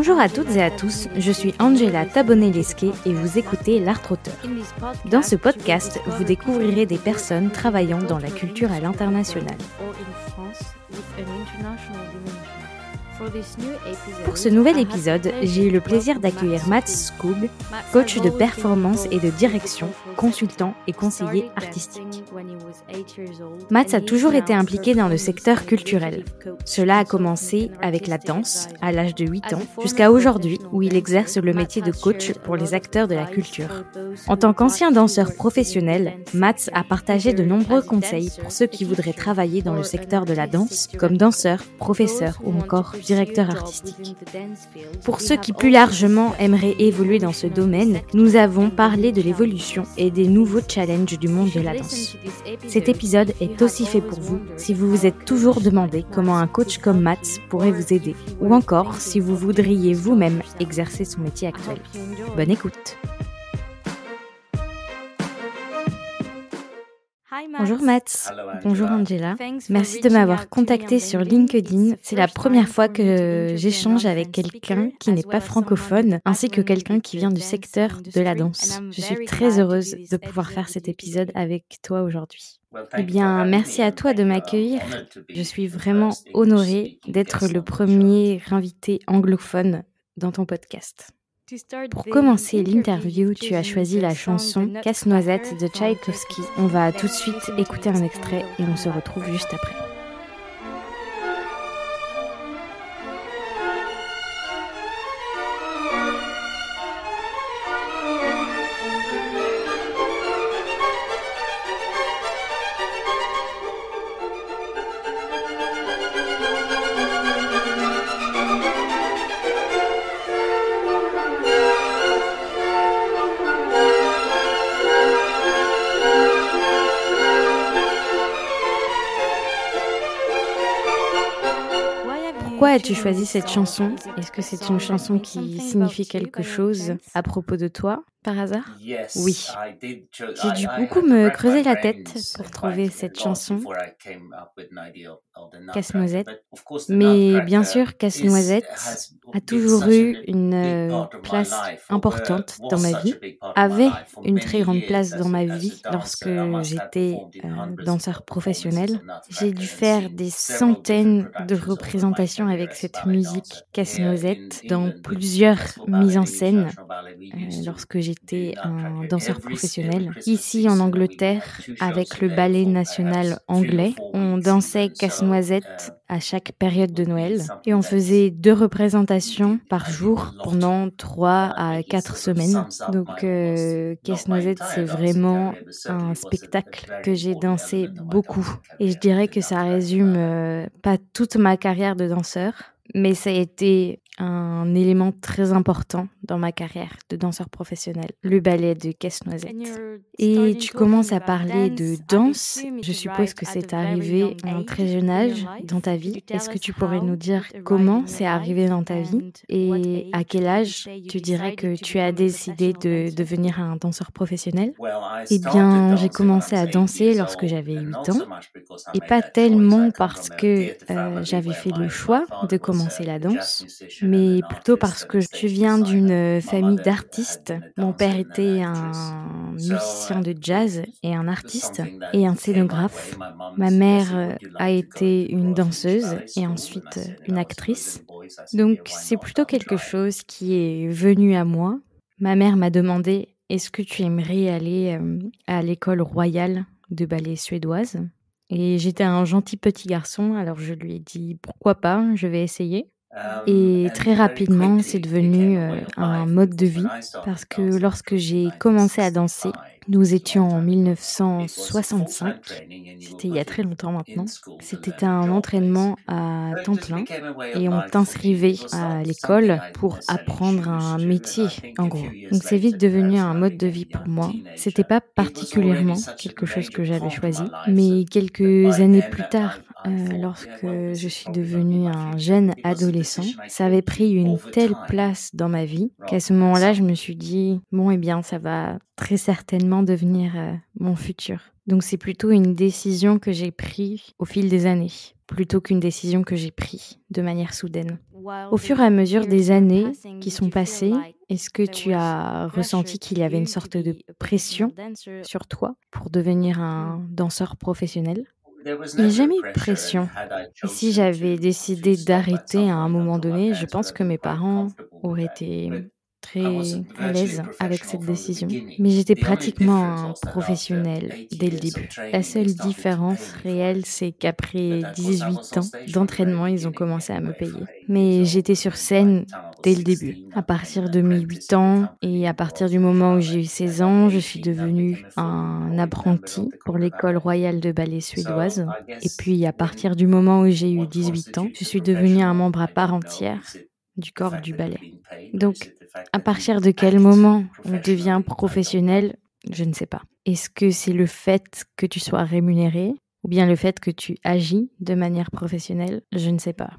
Bonjour à toutes et à tous, je suis Angela Tabonelesque et vous écoutez L'Art Trotteur. Dans ce podcast, vous découvrirez des personnes travaillant dans la culture à l'international. Pour ce nouvel épisode, j'ai eu le plaisir d'accueillir Matt Skoog, coach de performance et de direction, consultant et conseiller artistique. Matt a toujours été impliqué dans le secteur culturel. Cela a commencé avec la danse à l'âge de 8 ans jusqu'à aujourd'hui où il exerce le métier de coach pour les acteurs de la culture. En tant qu'ancien danseur professionnel, Matt a partagé de nombreux conseils pour ceux qui voudraient travailler dans le secteur de la danse comme danseur, professeur ou encore directeur artistique. Pour ceux qui plus largement aimeraient évoluer dans ce domaine, nous avons parlé de l'évolution et des nouveaux challenges du monde de la danse. Cet épisode est aussi fait pour vous si vous vous êtes toujours demandé comment un coach comme Matt pourrait vous aider, ou encore si vous voudriez vous-même exercer son métier actuel. Bonne écoute Bonjour Matt. Bonjour Angela. Merci de m'avoir contacté sur LinkedIn. C'est la première fois que j'échange avec quelqu'un qui n'est pas francophone, ainsi que quelqu'un qui vient du secteur de la danse. Je suis très heureuse de pouvoir faire cet épisode avec toi aujourd'hui. Eh bien, merci à toi de m'accueillir. Je suis vraiment honorée d'être le premier invité anglophone dans ton podcast. Pour commencer l'interview, tu as choisi la chanson Casse-noisette de Tchaïkovski. On va tout de suite écouter un extrait et on se retrouve juste après. As-tu choisi cette chanson? Est-ce que c'est une chanson qui signifie quelque chose à propos de toi? Par hasard? Oui. J'ai dû beaucoup me creuser la tête pour trouver cette chanson, Casse-Noisette. Mais bien sûr, Casse-Noisette a toujours eu une euh, place importante dans ma vie, avait une très grande place dans ma vie lorsque j'étais euh, danseur professionnel. J'ai dû faire des centaines de représentations avec cette musique Casse-Noisette dans plusieurs mises en scène euh, lorsque j'étais j'étais un danseur professionnel. Ici en Angleterre, avec le ballet national anglais, on dansait casse-noisette à chaque période de Noël et on faisait deux représentations par jour pendant trois à quatre semaines. Donc euh, Casse-Noisette, c'est vraiment un spectacle que j'ai dansé beaucoup. et je dirais que ça résume euh, pas toute ma carrière de danseur, mais ça a été un élément très important dans ma carrière de danseur professionnel, le ballet de Casse-Noisette. Et tu commences à parler de danse. Je suppose que c'est arrivé à un très jeune âge dans ta vie. Est-ce que tu pourrais nous dire comment c'est arrivé dans ta vie et à quel âge tu dirais que tu as décidé de devenir un danseur professionnel? Eh bien, j'ai commencé à danser lorsque j'avais 8 ans. et pas tellement parce que euh, j'avais fait le choix de commencer la danse, mais plutôt parce que je viens d'une famille d'artistes. Mon père était un musicien de jazz et un artiste et un scénographe. Ma mère a été une danseuse et ensuite une actrice. Donc c'est plutôt quelque chose qui est venu à moi. Ma mère m'a demandé est-ce que tu aimerais aller euh, à l'école royale de ballet suédoise? Et j'étais un gentil petit garçon, alors je lui ai dit pourquoi pas, je vais essayer. Et très rapidement, c'est devenu euh, un mode de vie parce que lorsque j'ai commencé à danser, nous étions en 1965, c'était il y a très longtemps maintenant. C'était un entraînement à temps plein et on t'inscrivait à l'école pour apprendre un métier, en gros. Donc c'est vite devenu un mode de vie pour moi. C'était pas particulièrement quelque chose que j'avais choisi, mais quelques années plus tard, euh, lorsque je suis devenue un jeune adolescent, ça avait pris une telle place dans ma vie qu'à ce moment-là, je me suis dit, bon, eh bien, ça va très certainement devenir euh, mon futur. Donc c'est plutôt une décision que j'ai prise au fil des années, plutôt qu'une décision que j'ai prise de manière soudaine. Au fur et à mesure des années qui sont passées, est-ce que tu as ressenti qu'il y avait une sorte de pression sur toi pour devenir un danseur professionnel? Il n'y a jamais eu de pression. Et si j'avais décidé d'arrêter à un moment donné, je pense que mes parents auraient été très à l'aise avec cette décision. Mais j'étais pratiquement un professionnel dès le début. La seule différence réelle, c'est qu'après 18 ans d'entraînement, ils ont commencé à me payer. Mais j'étais sur scène dès le début. À partir de mes 8 ans et à partir du moment où j'ai eu 16 ans, je suis devenue un apprenti pour l'école royale de ballet suédoise. Et puis à partir du moment où j'ai eu 18 ans, je suis devenue un membre à part entière du corps du ballet. Donc, à partir de quel moment on devient professionnel, je ne sais pas. Est-ce que c'est le fait que tu sois rémunéré ou bien le fait que tu agis de manière professionnelle Je ne sais pas.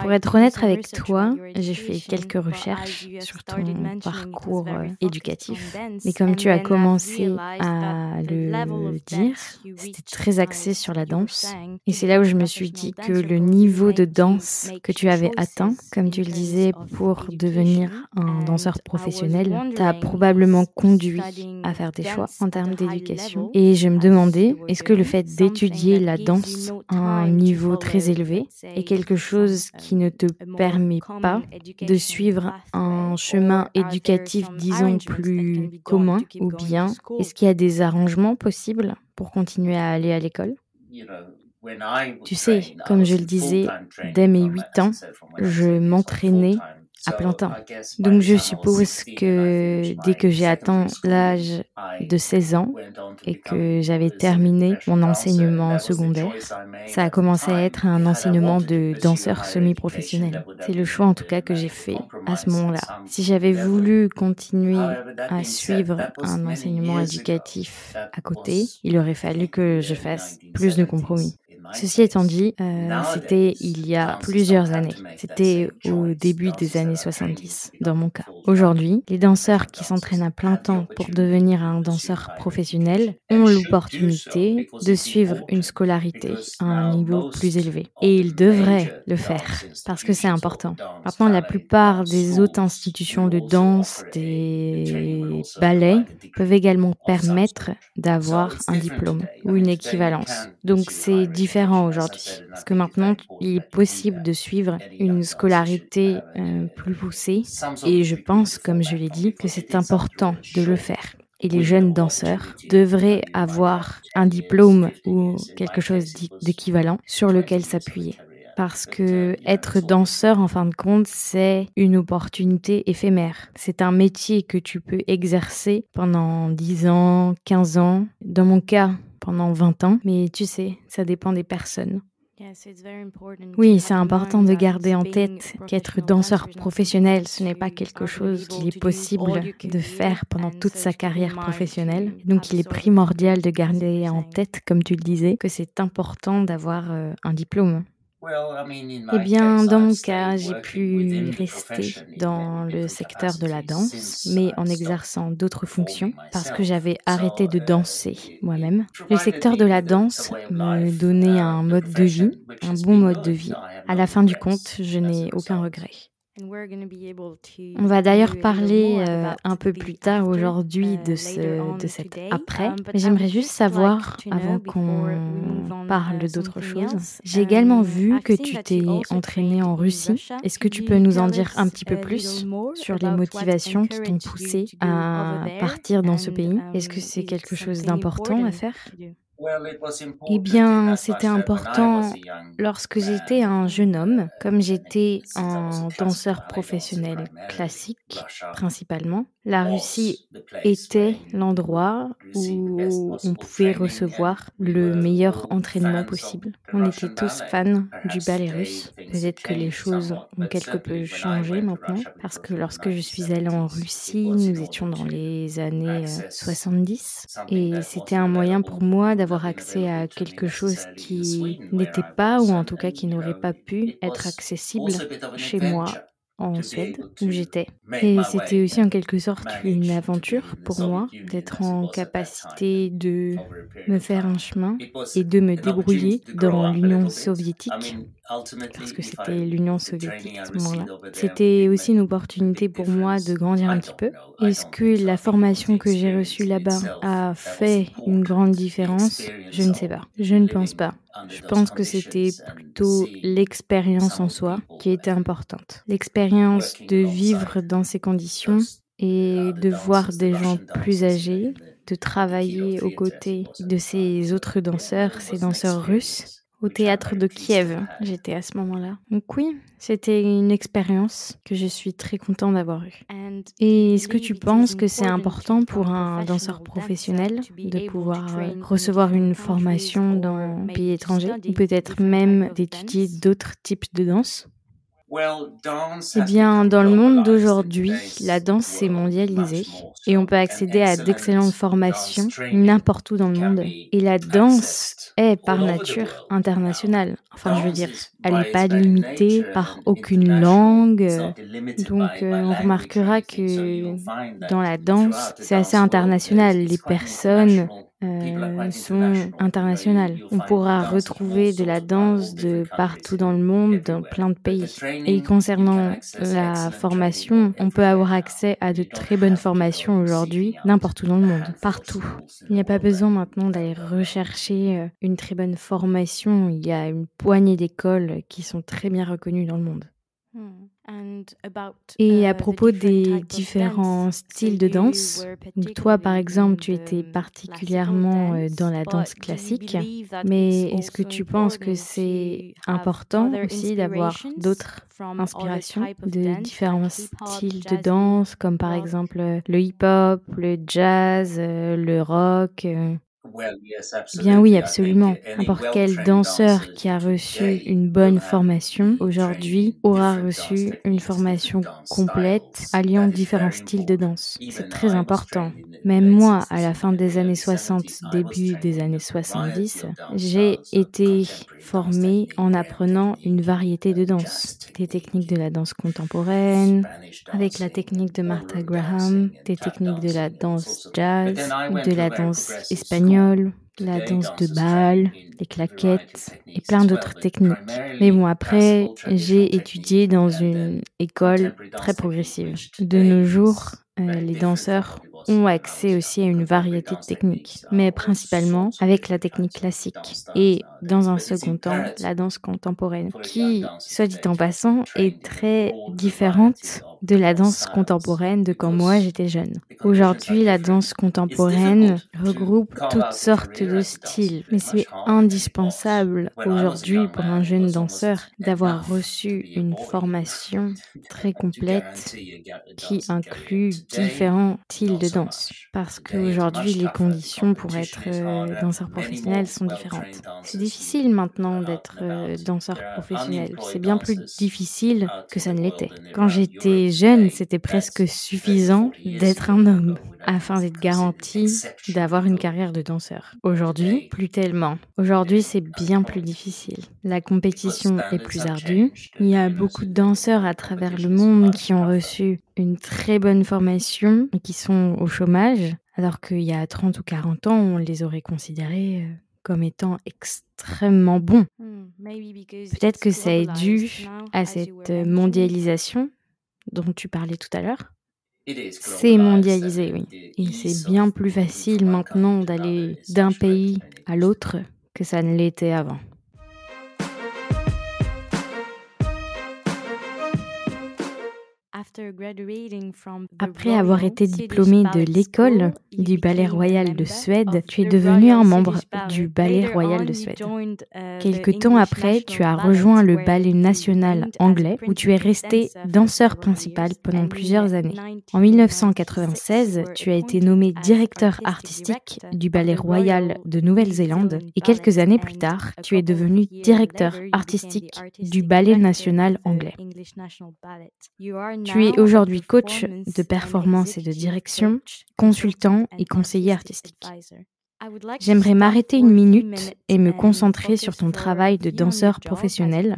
Pour être honnête avec toi, j'ai fait quelques recherches sur ton parcours euh, éducatif. Mais comme tu as commencé à le dire, c'était très axé sur la danse. Et c'est là où je me suis dit que le niveau de danse que tu avais atteint, comme tu le disais, pour devenir un danseur professionnel, t'a probablement conduit à faire des choix en termes d'éducation. Et je me demandais, est-ce que le fait d'étudier la danse à un niveau très élevé est quelque chose qui ne te permet pas de suivre un chemin éducatif, disons, plus commun ou bien est-ce qu'il y a des arrangements possibles pour continuer à aller à l'école? Tu sais, comme je le disais, dès mes 8 ans, je m'entraînais à plein temps. Donc je suppose que dès que j'ai atteint l'âge de 16 ans et que j'avais terminé mon enseignement secondaire, ça a commencé à être un enseignement de danseur semi-professionnel. C'est le choix en tout cas que j'ai fait à ce moment-là. Si j'avais voulu continuer à suivre un enseignement éducatif à côté, il aurait fallu que je fasse plus de compromis. Ceci étant dit, euh, c'était il y a plusieurs années. C'était au début des années 70, dans mon cas. Aujourd'hui, les danseurs qui s'entraînent à plein temps pour devenir un danseur professionnel ont l'opportunité de suivre une scolarité à un niveau plus élevé. Et ils devraient le faire, parce que c'est important. Maintenant, la plupart des autres institutions de danse, des ballets, peuvent également permettre d'avoir un diplôme ou une équivalence. Donc c'est différent aujourd'hui. Parce que maintenant, il est possible de suivre une scolarité euh, plus poussée. Et je pense, comme je l'ai dit, que c'est important de le faire. Et les jeunes danseurs devraient avoir un diplôme ou quelque chose d'équivalent sur lequel s'appuyer parce que être danseur, en fin de compte, c'est une opportunité éphémère. C'est un métier que tu peux exercer pendant 10 ans, 15 ans. Dans mon cas, pendant 20 ans, mais tu sais, ça dépend des personnes. Oui, c'est important de garder en tête qu'être danseur professionnel, ce n'est pas quelque chose qu'il est possible de faire pendant toute sa carrière professionnelle. Donc il est primordial de garder en tête, comme tu le disais, que c'est important d'avoir euh, un diplôme. Eh bien, dans mon cas, j'ai pu rester dans le secteur de la danse, mais en exerçant d'autres fonctions parce que j'avais arrêté de danser moi-même. Le secteur de la danse me donnait un mode de vie, un bon mode de vie. À la fin du compte, je n'ai aucun regret. On va d'ailleurs parler euh, un peu plus tard aujourd'hui de, ce, de cet après. Um, Mais j'aimerais juste savoir, avant qu'on parle d'autre chose, j'ai également vu que tu t'es entraîné en Russie. Est-ce que tu peux nous en dire un petit peu plus sur les motivations qui t'ont poussé à partir dans ce pays? Est-ce que um, c'est quelque chose d'important à faire? Eh bien, c'était important lorsque j'étais un jeune homme, comme j'étais un danseur professionnel classique principalement. La Russie était l'endroit où on pouvait recevoir le meilleur entraînement possible. On était tous fans du ballet russe. Peut-être que les choses ont quelque peu changé maintenant, parce que lorsque je suis allée en Russie, nous étions dans les années 70, euh, et c'était un moyen pour moi d'avoir accès à quelque chose qui n'était pas, ou en tout cas qui n'aurait pas pu être accessible chez moi en Suède où j'étais. Et c'était aussi en quelque sorte une aventure pour moi d'être en capacité de me faire un chemin et de me débrouiller dans l'Union soviétique parce que c'était l'Union soviétique à ce moment-là. C'était aussi une opportunité pour moi de grandir un petit peu. Est-ce que la formation que j'ai reçue là-bas a fait une grande différence? Je ne sais pas. Je ne pense pas. Je pense que c'était plutôt l'expérience en soi qui était importante. L'expérience de vivre dans ces conditions et de voir des gens plus âgés, de travailler aux côtés de ces autres danseurs, ces danseurs russes, au théâtre de Kiev. J'étais à ce moment-là. Donc oui, c'était une expérience que je suis très contente d'avoir eue. Et est-ce que tu penses que c'est important pour un danseur professionnel de pouvoir recevoir une formation dans un pays étranger ou peut-être même d'étudier d'autres types de danse? Eh bien, dans le monde d'aujourd'hui, la danse s'est mondialisée et on peut accéder à d'excellentes formations n'importe où dans le monde. Et la danse est par nature internationale. Enfin, je veux dire, elle n'est pas limitée par aucune langue. Donc, euh, on remarquera que dans la danse, c'est assez international. Les personnes euh, sont internationales. On pourra retrouver de la danse de partout dans le monde, dans plein de pays. Et concernant la formation, on peut avoir accès à de très bonnes formations aujourd'hui, n'importe où dans le monde, partout. Il n'y a pas besoin maintenant d'aller rechercher euh, une très bonne formation. Il y a une poignée d'écoles qui sont très bien reconnues dans le monde. Hmm. Et à uh, propos des différents styles de danse, toi par exemple, tu étais particulièrement euh, dans la danse classique, mais est-ce que tu penses que c'est important aussi d'avoir d'autres inspirations de différents styles de danse, comme par exemple le hip-hop, le jazz, euh, le rock euh? Bien oui, absolument. N'importe quel danseur qui a reçu une bonne formation aujourd'hui aura reçu une formation complète alliant différents styles de danse. C'est très important. Même moi, à la fin des années 60, début des années 70, j'ai été formée en apprenant une variété de danses. Des techniques de la danse contemporaine, avec la technique de Martha Graham, des techniques de la danse jazz, de la danse espagnole la danse de bal, les claquettes et plein d'autres techniques. Mais bon, après, j'ai étudié dans une école très progressive. De nos jours, euh, les danseurs ont accès aussi à une variété de techniques, mais principalement avec la technique classique et, dans un second temps, la danse contemporaine, qui, soit dit en passant, est très différente de la danse contemporaine de quand moi j'étais jeune. Aujourd'hui, la danse contemporaine regroupe toutes sortes de styles, mais c'est indispensable aujourd'hui pour un jeune danseur d'avoir reçu une formation très complète qui inclut différents styles de danse. Parce qu'aujourd'hui, les conditions pour être euh, danseur professionnel sont différentes. C'est difficile maintenant d'être euh, danseur professionnel. C'est bien plus difficile que ça ne l'était. Quand j'étais jeune, c'était presque suffisant d'être un homme afin d'être garanti d'avoir une carrière de danseur. Aujourd'hui, plus tellement. Aujourd'hui, c'est bien plus difficile. La compétition est plus ardue. Il y a beaucoup de danseurs à travers le monde qui ont reçu une très bonne formation et qui sont au chômage, alors qu'il y a 30 ou 40 ans, on les aurait considérés euh, comme étant extrêmement bons. Hmm, Peut-être que ça est dû à cette mondialisation dont tu parlais tout à l'heure. C'est mondialisé, oui. Et c'est bien plus facile maintenant d'aller d'un pays à l'autre que ça ne l'était avant. Après avoir été diplômé de l'école du Ballet Royal de Suède, tu es devenu un membre du Ballet Royal de Suède. Uh, Quelque temps après, tu as rejoint le Ballet national anglais où tu es resté danseur principal pendant plusieurs années. En 1996, tu as été nommé directeur artistique du Ballet Royal de Nouvelle-Zélande et quelques années plus tard, tu es devenu directeur artistique du Ballet national anglais. Tu es aujourd'hui coach de performance et de direction, consultant et conseiller artistique. J'aimerais m'arrêter une minute et me concentrer sur ton travail de danseur professionnel,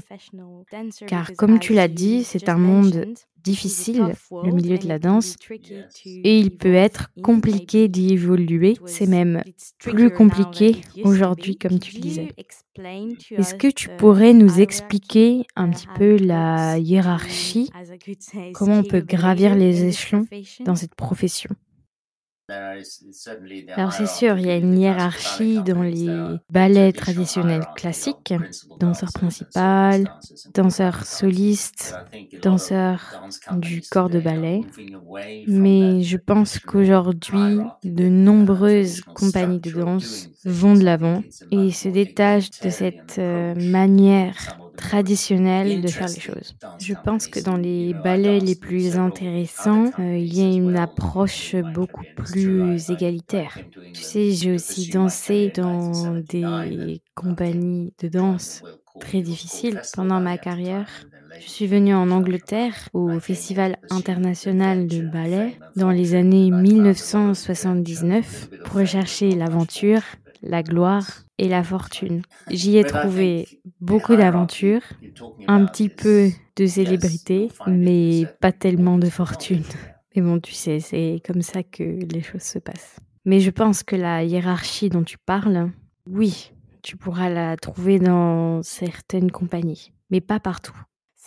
car comme tu l'as dit, c'est un monde difficile, le milieu de la danse, et il peut être compliqué d'y évoluer. C'est même plus compliqué aujourd'hui, comme tu le disais. Est-ce que tu pourrais nous expliquer un petit peu la hiérarchie, comment on peut gravir les échelons dans cette profession? Alors c'est sûr, il y a une hiérarchie dans les ballets traditionnels classiques, danseur principal, danseur soliste, danseur du corps de ballet. Mais je pense qu'aujourd'hui, de nombreuses compagnies de danse vont de l'avant et se détachent de cette euh, manière traditionnelle de faire les choses. Je pense que dans les ballets les plus intéressants, euh, il y a une approche beaucoup plus égalitaire. Tu sais, j'ai aussi dansé dans des compagnies de danse très difficiles pendant ma carrière. Je suis venue en Angleterre au Festival international de ballet dans les années 1979 pour rechercher l'aventure, la gloire et la fortune. J'y ai trouvé beaucoup d'aventures, un petit peu de célébrité, mais pas tellement de fortune. Mais bon, tu sais, c'est comme ça que les choses se passent. Mais je pense que la hiérarchie dont tu parles, oui, tu pourras la trouver dans certaines compagnies, mais pas partout.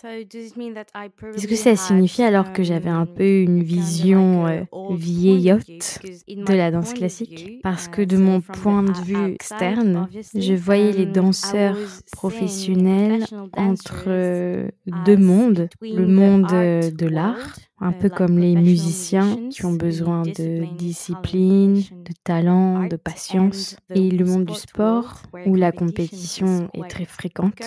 Est-ce que ça signifie alors que j'avais un peu une vision euh, vieillotte de la danse classique? Parce que de mon point de vue externe, je voyais les danseurs professionnels entre euh, deux mondes, le monde euh, de l'art, un peu comme les musiciens qui ont besoin de discipline, de talent, de patience, et le monde du sport où la compétition est très fréquente.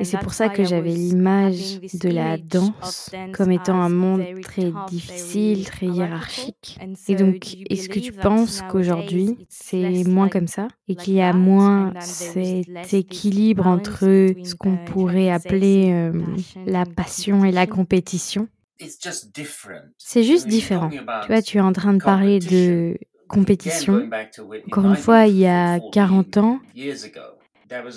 Et c'est pour ça que j'avais l'image de la danse comme étant un monde très difficile, très hiérarchique. Et donc, est-ce que tu penses qu'aujourd'hui, c'est moins comme ça et qu'il y a moins cet équilibre entre ce qu'on pourrait appeler euh, la passion et la compétition? C'est juste différent. Tu vois, tu es en train de parler de compétition. Encore une fois, il y a 40 ans,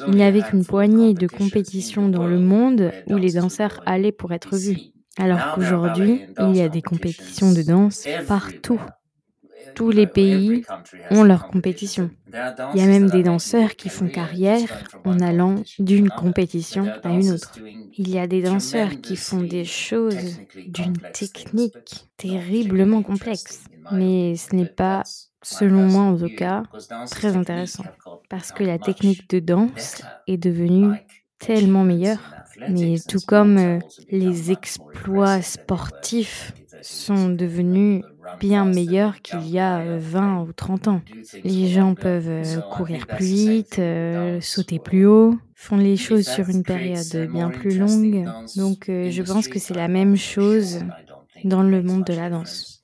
il n'y avait qu'une poignée de compétitions dans le monde où les danseurs allaient pour être vus. Alors qu'aujourd'hui, il y a des compétitions de danse partout. Tous les pays ont leurs compétitions. Il y a même des danseurs qui font carrière en allant d'une compétition à une autre. Il y a des danseurs qui font des choses d'une technique terriblement complexe. Mais ce n'est pas selon moi en tout cas, très intéressant. Parce que la technique de danse est devenue tellement meilleure. Mais tout comme euh, les exploits sportifs sont devenus bien meilleurs qu'il y a 20 euh, ou 30 ans. Les gens peuvent euh, courir plus vite, sauter plus haut, font les choses sur une période bien plus longue. Donc je pense que c'est la même chose dans le monde de la danse.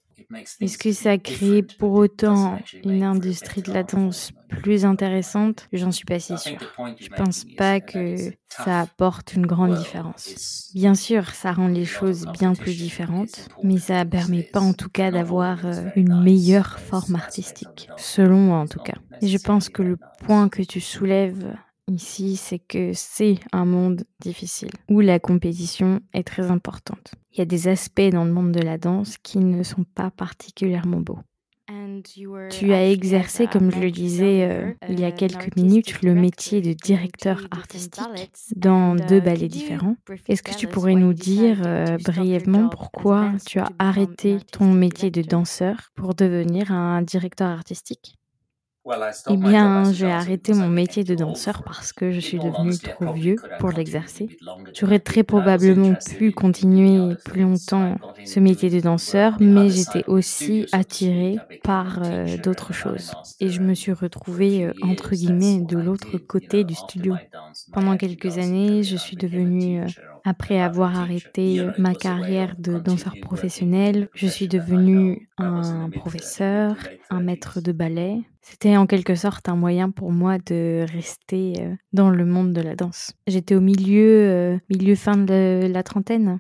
Est-ce que ça crée pour autant une industrie de la danse plus intéressante? J'en suis pas si sûre. Je pense pas que ça apporte une grande différence. Bien sûr, ça rend les choses bien plus différentes, mais ça permet pas en tout cas d'avoir euh, une meilleure forme artistique, selon moi en tout cas. Et je pense que le point que tu soulèves ici, c'est que c'est un monde difficile, où la compétition est très importante. Il y a des aspects dans le monde de la danse qui ne sont pas particulièrement beaux. Tu as exercé, comme je le disais euh, il y a quelques minutes, le métier de directeur artistique dans deux ballets différents. Est-ce que tu pourrais nous dire euh, brièvement pourquoi tu as arrêté ton métier de danseur pour devenir un directeur artistique? Eh bien, j'ai arrêté mon métier de danseur parce que je suis devenu trop vieux pour l'exercer. J'aurais très probablement pu continuer plus longtemps ce métier de danseur, mais j'étais aussi attirée par euh, d'autres choses. Et je me suis retrouvée, euh, entre guillemets, de l'autre côté du studio. Pendant quelques années, je suis devenue euh, après avoir arrêté ma carrière de danseur professionnel, je suis devenue un professeur, un maître de ballet. C'était en quelque sorte un moyen pour moi de rester euh, dans le monde de la danse. J'étais au milieu, euh, milieu fin de la trentaine.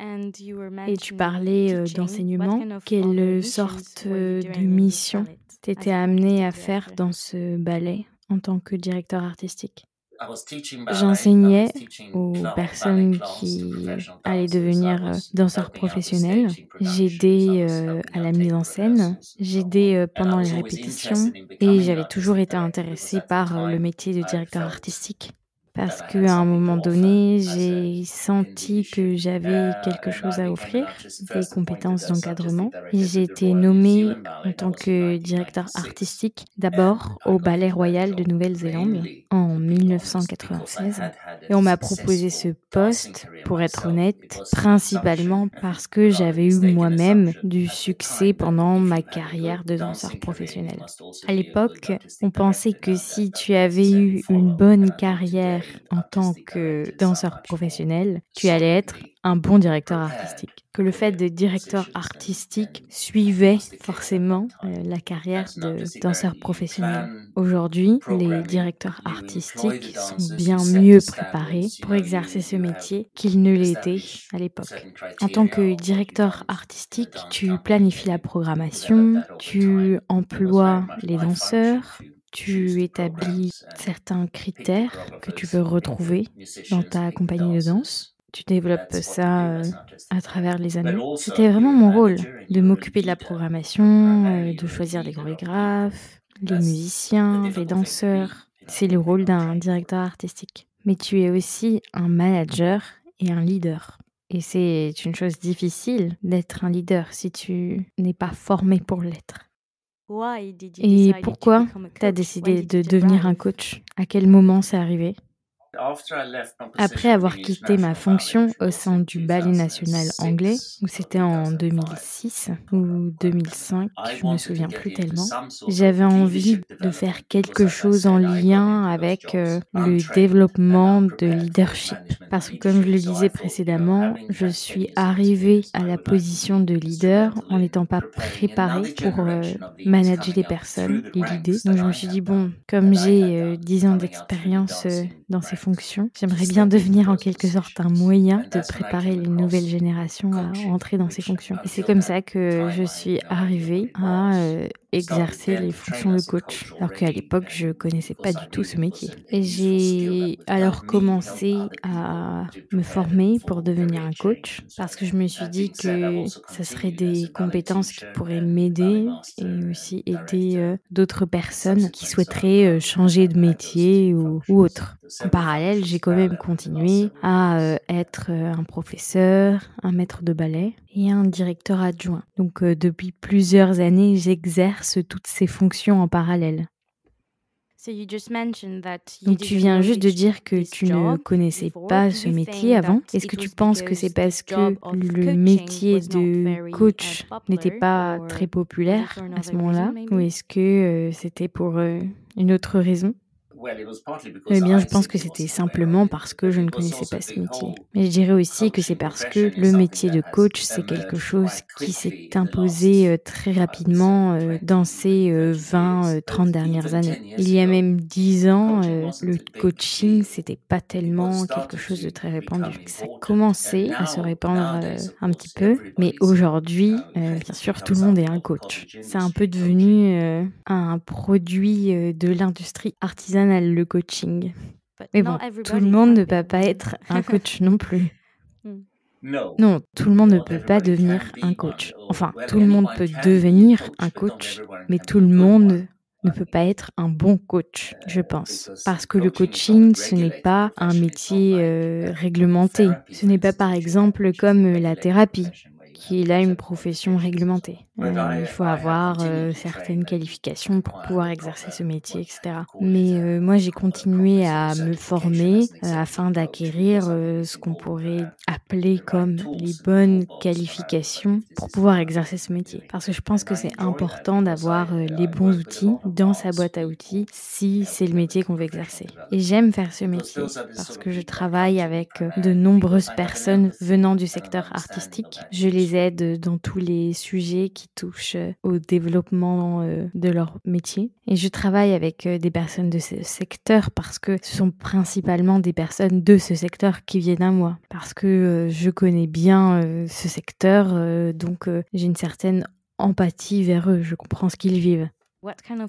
Et tu parlais euh, d'enseignement. Quelle sorte de mission tu étais amené à faire dans ce ballet en tant que directeur artistique? J'enseignais aux personnes qui allaient devenir euh, danseurs professionnels. J'aidais euh, à la mise en scène. J'aidais euh, pendant les répétitions. Et j'avais toujours été intéressée par le métier de directeur artistique parce qu'à un moment donné, j'ai senti que j'avais quelque chose à offrir, des compétences d'encadrement. Et j'ai été nommée en tant que directeur artistique d'abord au Ballet Royal de Nouvelle-Zélande en 1996. Et on m'a proposé ce poste, pour être honnête, principalement parce que j'avais eu moi-même du succès pendant ma carrière de danseur professionnel. À l'époque, on pensait que si tu avais eu une bonne carrière en tant que danseur professionnel, tu allais être un bon directeur artistique. Que le fait de directeur artistique suivait forcément euh, la carrière de danseur professionnel. Aujourd'hui, les directeurs artistiques sont bien mieux préparés pour exercer ce métier qu'ils ne l'étaient à l'époque. En tant que directeur artistique, tu planifies la programmation, tu emploies les danseurs, tu établis certains critères que tu veux retrouver dans ta compagnie de danse. Tu développes ça euh, à travers les années. C'était vraiment mon rôle de m'occuper de la programmation, euh, de choisir les chorégraphes, les musiciens, les danseurs. C'est le rôle d'un directeur artistique. Mais tu es aussi un manager et un leader. Et c'est une chose difficile d'être un leader si tu n'es pas formé pour l'être. Et pourquoi tu as décidé de devenir un coach? À quel moment c'est arrivé? Après avoir quitté ma fonction au sein du Ballet national anglais, où c'était en 2006 ou 2005, je me souviens plus tellement, j'avais envie de faire quelque chose en lien avec euh, le développement de leadership. Parce que comme je le disais précédemment, je suis arrivée à la position de leader en n'étant pas préparée pour euh, manager les personnes, les l'idée. Donc je me suis dit, bon, comme j'ai 10 euh, ans d'expérience dans ces fonctions. J'aimerais bien devenir en quelque sorte un moyen de préparer les nouvelles générations à entrer dans ces fonctions. Et c'est comme ça que je suis arrivée à euh, exercer les fonctions de coach, alors qu'à l'époque, je connaissais pas du tout ce métier. Et j'ai alors commencé à me former pour devenir un coach, parce que je me suis dit que ce serait des compétences qui pourraient m'aider et aussi aider euh, d'autres personnes qui souhaiteraient euh, changer de métier ou, ou autre. Parallèle, j'ai quand même continué à euh, être un professeur, un maître de ballet et un directeur adjoint. Donc depuis plusieurs années, j'exerce toutes ces fonctions en parallèle. Donc tu viens juste de dire que tu ne connaissais pas ce métier avant? Est-ce que tu penses que c'est parce que le métier de coach n'était pas très populaire à ce moment-là? Ou est-ce que euh, c'était pour euh, une autre raison? Eh bien, je pense que c'était simplement parce que je ne connaissais pas ce métier. Mais je dirais aussi que c'est parce que le métier de coach, c'est quelque chose qui s'est imposé euh, très rapidement euh, dans ces 20-30 euh, dernières années. Il y a même 10 ans, le coaching, c'était pas tellement quelque chose de très répandu. Ça commençait à se répandre un petit peu, mais aujourd'hui, bien sûr, tout le monde est un coach. C'est un peu devenu un produit de l'industrie artisanale le coaching. Mais bon, tout le monde ne peut pas être un coach non plus. Hmm. Non, tout le monde ne peut pas devenir un coach. Enfin, tout le monde peut devenir un coach, mais tout le monde ne peut pas être un bon coach, je pense. Parce que le coaching, ce n'est pas un métier euh, réglementé. Ce n'est pas par exemple comme la thérapie qu'il a une profession réglementée. Euh, il faut avoir euh, certaines qualifications pour pouvoir exercer ce métier, etc. Mais euh, moi, j'ai continué à me former afin d'acquérir ce qu'on pourrait appeler comme les bonnes qualifications pour pouvoir exercer ce métier. Parce que je pense que c'est important d'avoir les bons outils dans sa boîte à outils si c'est le métier qu'on veut exercer. Et j'aime faire ce métier parce que je travaille avec de nombreuses personnes venant du secteur artistique. Je les aide dans tous les sujets qui touchent euh, au développement euh, de leur métier. Et je travaille avec euh, des personnes de ce secteur parce que ce sont principalement des personnes de ce secteur qui viennent à moi. Parce que je connais bien ce secteur, donc j'ai une certaine empathie vers eux, je comprends ce qu'ils vivent.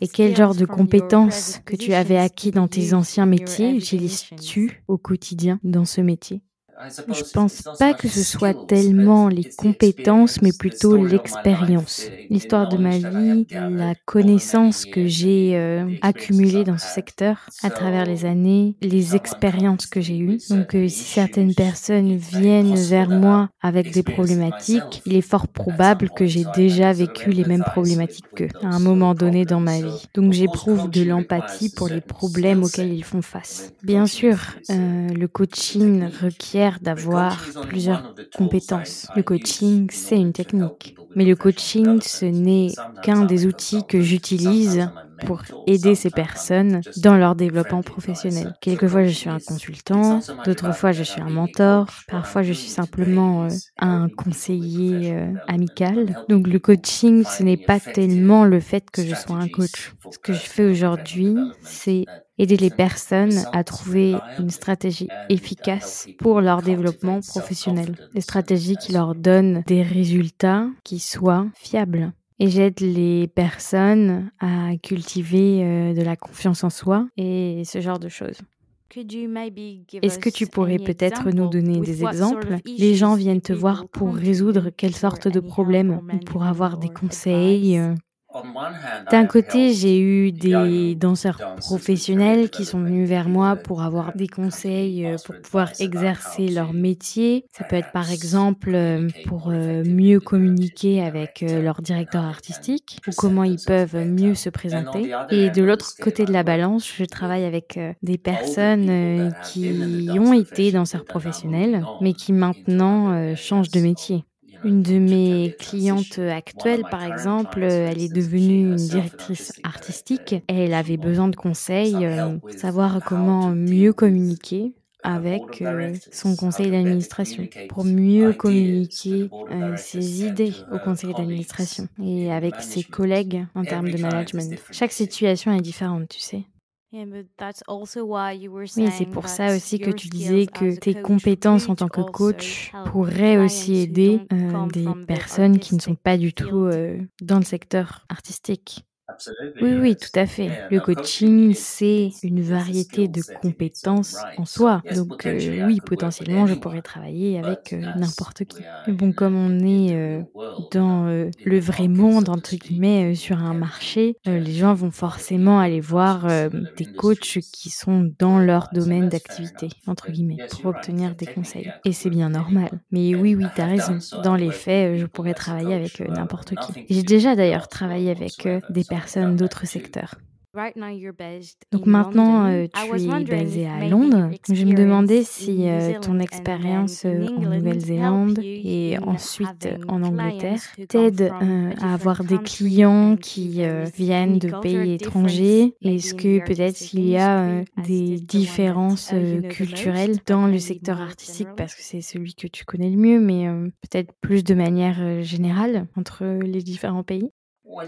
Et quel genre de compétences que tu avais acquis dans tes anciens métiers utilises-tu au quotidien dans ce métier? Je pense pas que ce soit tellement les compétences, mais plutôt l'expérience. L'histoire de ma vie, la connaissance que j'ai euh, accumulée dans ce secteur à travers les années, les expériences que j'ai eues. Donc, euh, si certaines personnes viennent vers moi avec des problématiques, il est fort probable que j'ai déjà vécu les mêmes problématiques qu'eux à un moment donné dans ma vie. Donc, j'éprouve de l'empathie pour les problèmes auxquels ils font face. Bien sûr, euh, le coaching requiert d'avoir plusieurs compétences. Le coaching, c'est une technique. Mais le coaching, ce n'est qu'un des outils que j'utilise pour aider ces personnes dans leur développement professionnel. Quelquefois, je suis un consultant, d'autres fois, je suis un mentor, parfois, je suis simplement euh, un conseiller euh, amical. Donc, le coaching, ce n'est pas tellement le fait que je sois un coach. Ce que je fais aujourd'hui, c'est aider les personnes à trouver une stratégie efficace pour leur développement professionnel. Des stratégies qui leur donnent des résultats qui soient fiables. Et j'aide les personnes à cultiver euh, de la confiance en soi et ce genre de choses. Est-ce que tu pourrais peut-être nous donner des exemples? Les gens viennent te voir pour résoudre quelle sorte de problème ou pour avoir des conseils d'un côté, j'ai eu des danseurs professionnels qui sont venus vers moi pour avoir des conseils euh, pour pouvoir exercer leur métier. Ça peut être par exemple euh, pour euh, mieux communiquer avec leur directeur artistique ou comment ils peuvent mieux se présenter. Et de l'autre côté de la balance, je travaille avec des personnes qui ont été danseurs professionnels mais qui maintenant changent de métier. Une de mes clientes actuelles, par exemple, elle est devenue une directrice artistique. et elle avait besoin de conseils, euh, savoir comment mieux communiquer avec euh, son conseil d'administration, pour mieux communiquer euh, ses idées au conseil d'administration. Et avec ses collègues en termes de management. Chaque situation est différente, tu sais. Oui, c'est pour ça aussi que tu disais que tes compétences en tant que coach pourraient aussi aider euh, des personnes qui ne sont pas du tout euh, dans le secteur artistique. Oui, oui, tout à fait. Le coaching, c'est une variété de compétences en soi. Donc euh, oui, potentiellement, je pourrais travailler avec euh, n'importe qui. Mais bon, comme on est euh, dans le vrai monde, entre guillemets, sur un marché, les gens vont forcément aller voir des coachs qui sont dans leur domaine d'activité, entre guillemets, pour obtenir des conseils. Et c'est bien normal. Mais oui, oui, tu as raison. Dans les faits, je pourrais travailler avec n'importe qui. J'ai déjà d'ailleurs travaillé avec des personnes d'autres secteurs. Donc maintenant, euh, tu es basé à Londres. Je me demandais si euh, ton expérience euh, en Nouvelle-Zélande et ensuite en Angleterre t'aide à avoir des clients qui viennent de pays étrangers. Est-ce que peut-être il y a des différences culturelles dans le secteur artistique? parce que c'est celui que tu connais le mieux, mais peut-être plus de manière générale entre les différents pays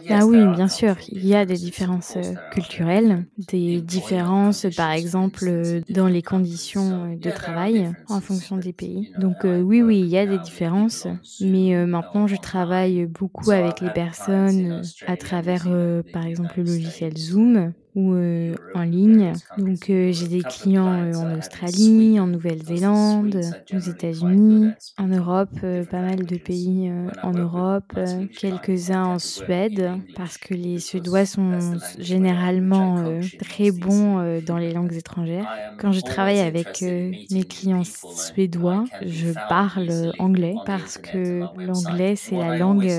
ah oui, bien sûr, il y a des différences euh, culturelles, des différences par exemple euh, dans les conditions euh, de travail en fonction des pays. Donc oui, oui, il y a des différences, mais maintenant je travaille beaucoup avec les personnes à travers par exemple le logiciel Zoom ou euh, en ligne. Donc euh, j'ai des clients euh, en Australie, en Nouvelle-Zélande, aux États-Unis, en Europe, pas mal de pays en Europe, quelques-uns en Suède, parce que les Suédois sont généralement très bons dans les langues étrangères. Quand je travaille avec mes clients suédois, je parle anglais parce que l'anglais c'est la langue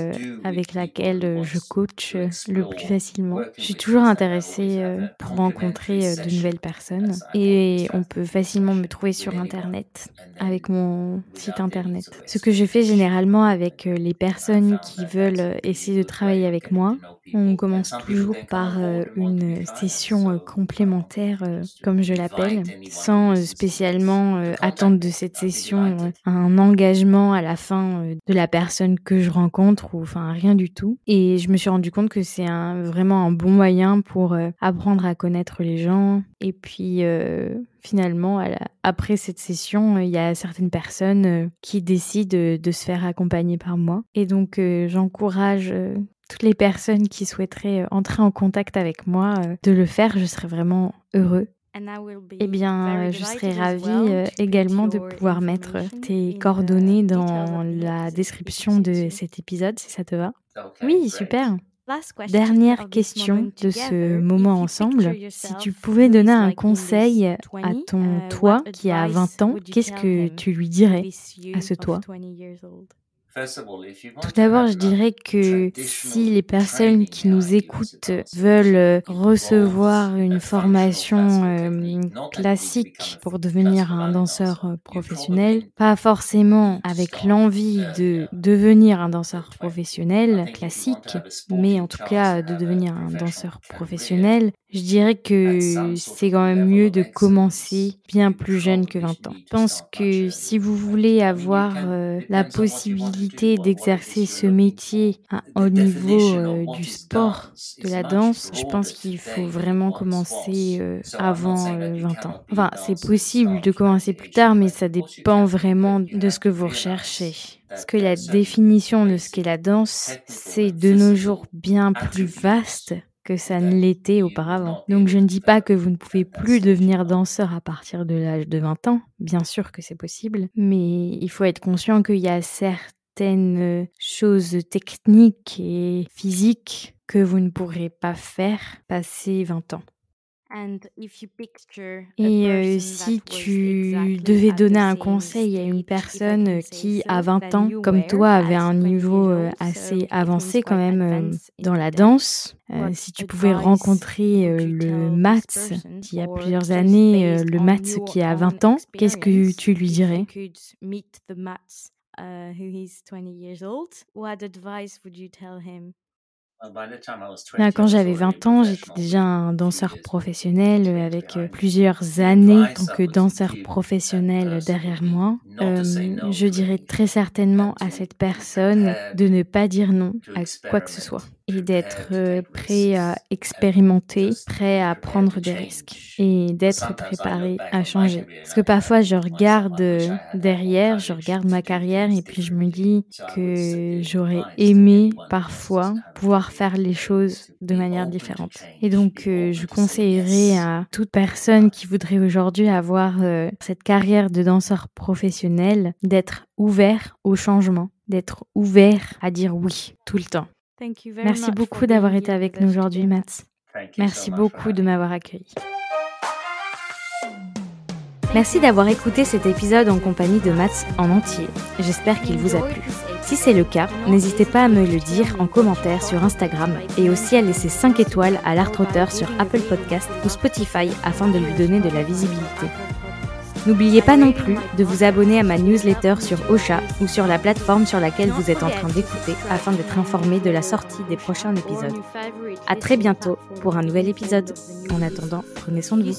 avec laquelle je coach le plus facilement. Je suis toujours intéressée euh, pour rencontrer euh, de nouvelles personnes. Et on peut facilement me trouver sur Internet avec mon site Internet. Ce que je fais généralement avec euh, les personnes qui veulent essayer de travailler avec moi, on commence toujours par une session complémentaire, comme je l'appelle, sans spécialement attendre de cette session un engagement à la fin de la personne que je rencontre ou enfin rien du tout. Et je me suis rendu compte que c'est un, vraiment un bon moyen pour apprendre à connaître les gens. Et puis euh, finalement, après cette session, il y a certaines personnes euh, qui décident de se faire accompagner par moi. Et donc euh, j'encourage toutes les personnes qui souhaiteraient entrer en contact avec moi de le faire. Je serais vraiment heureux. Eh bien, je serais ravie également de pouvoir mettre tes coordonnées dans la description de cet épisode, si ça te va. Oui, super. Dernière question de ce moment ensemble. Si tu pouvais donner un conseil à ton uh, toi qui a 20 ans, qu'est-ce que tu lui dirais à ce toi? Tout d'abord, je dirais que si les personnes qui nous écoutent veulent euh, recevoir une formation euh, classique pour devenir un danseur euh, professionnel, pas forcément avec l'envie de devenir un danseur professionnel classique, mais en tout cas de devenir un danseur professionnel, je dirais que c'est quand même mieux de commencer bien plus jeune que 20 ans. Je pense que si vous voulez avoir la possibilité d'exercer ce métier au niveau euh, du sport, de la danse, je pense qu'il faut vraiment commencer euh, avant 20 euh, ans. Enfin, c'est possible de commencer plus tard, mais ça dépend vraiment de ce que vous recherchez. Parce que la définition de ce qu'est la danse, c'est de nos jours bien plus vaste que ça ne l'était auparavant. Donc je ne dis pas que vous ne pouvez plus devenir danseur à partir de l'âge de 20 ans, bien sûr que c'est possible, mais il faut être conscient qu'il y a certes certaines choses techniques et physiques que vous ne pourrez pas faire passer 20 ans. Et si tu devais donner un conseil à une personne qui, à 20 ans, comme toi, avait un niveau assez avancé quand même dans la danse, si tu pouvais rencontrer le Mats qui a plusieurs années, le Mats qui a 20 ans, qu'est-ce que tu lui dirais? Uh, who he's 20 years old, what advice would you tell him? Quand j'avais 20 ans, j'étais déjà un danseur professionnel avec euh, plusieurs années en tant que danseur professionnel derrière moi. Euh, je dirais très certainement à cette personne de ne pas dire non à quoi que ce soit et d'être euh, prêt à expérimenter, prêt à prendre des risques et d'être préparé à changer. Parce que parfois je regarde derrière, je regarde ma carrière et puis je me dis que j'aurais aimé parfois pouvoir faire les choses de manière différente. Et donc euh, je conseillerais à toute personne qui voudrait aujourd'hui avoir euh, cette carrière de danseur professionnel d'être ouvert au changement, d'être ouvert à dire oui tout le temps. Merci beaucoup d'avoir été avec nous aujourd'hui, Mats. Merci beaucoup de m'avoir accueilli. Merci d'avoir écouté cet épisode en compagnie de Mats en entier. J'espère qu'il vous a plu. Si c'est le cas, n'hésitez pas à me le dire en commentaire sur Instagram et aussi à laisser 5 étoiles à l'art sur Apple Podcast ou Spotify afin de lui donner de la visibilité. N'oubliez pas non plus de vous abonner à ma newsletter sur Ocha ou sur la plateforme sur laquelle vous êtes en train d'écouter afin d'être informé de la sortie des prochains épisodes. À très bientôt pour un nouvel épisode. En attendant, prenez soin de vous.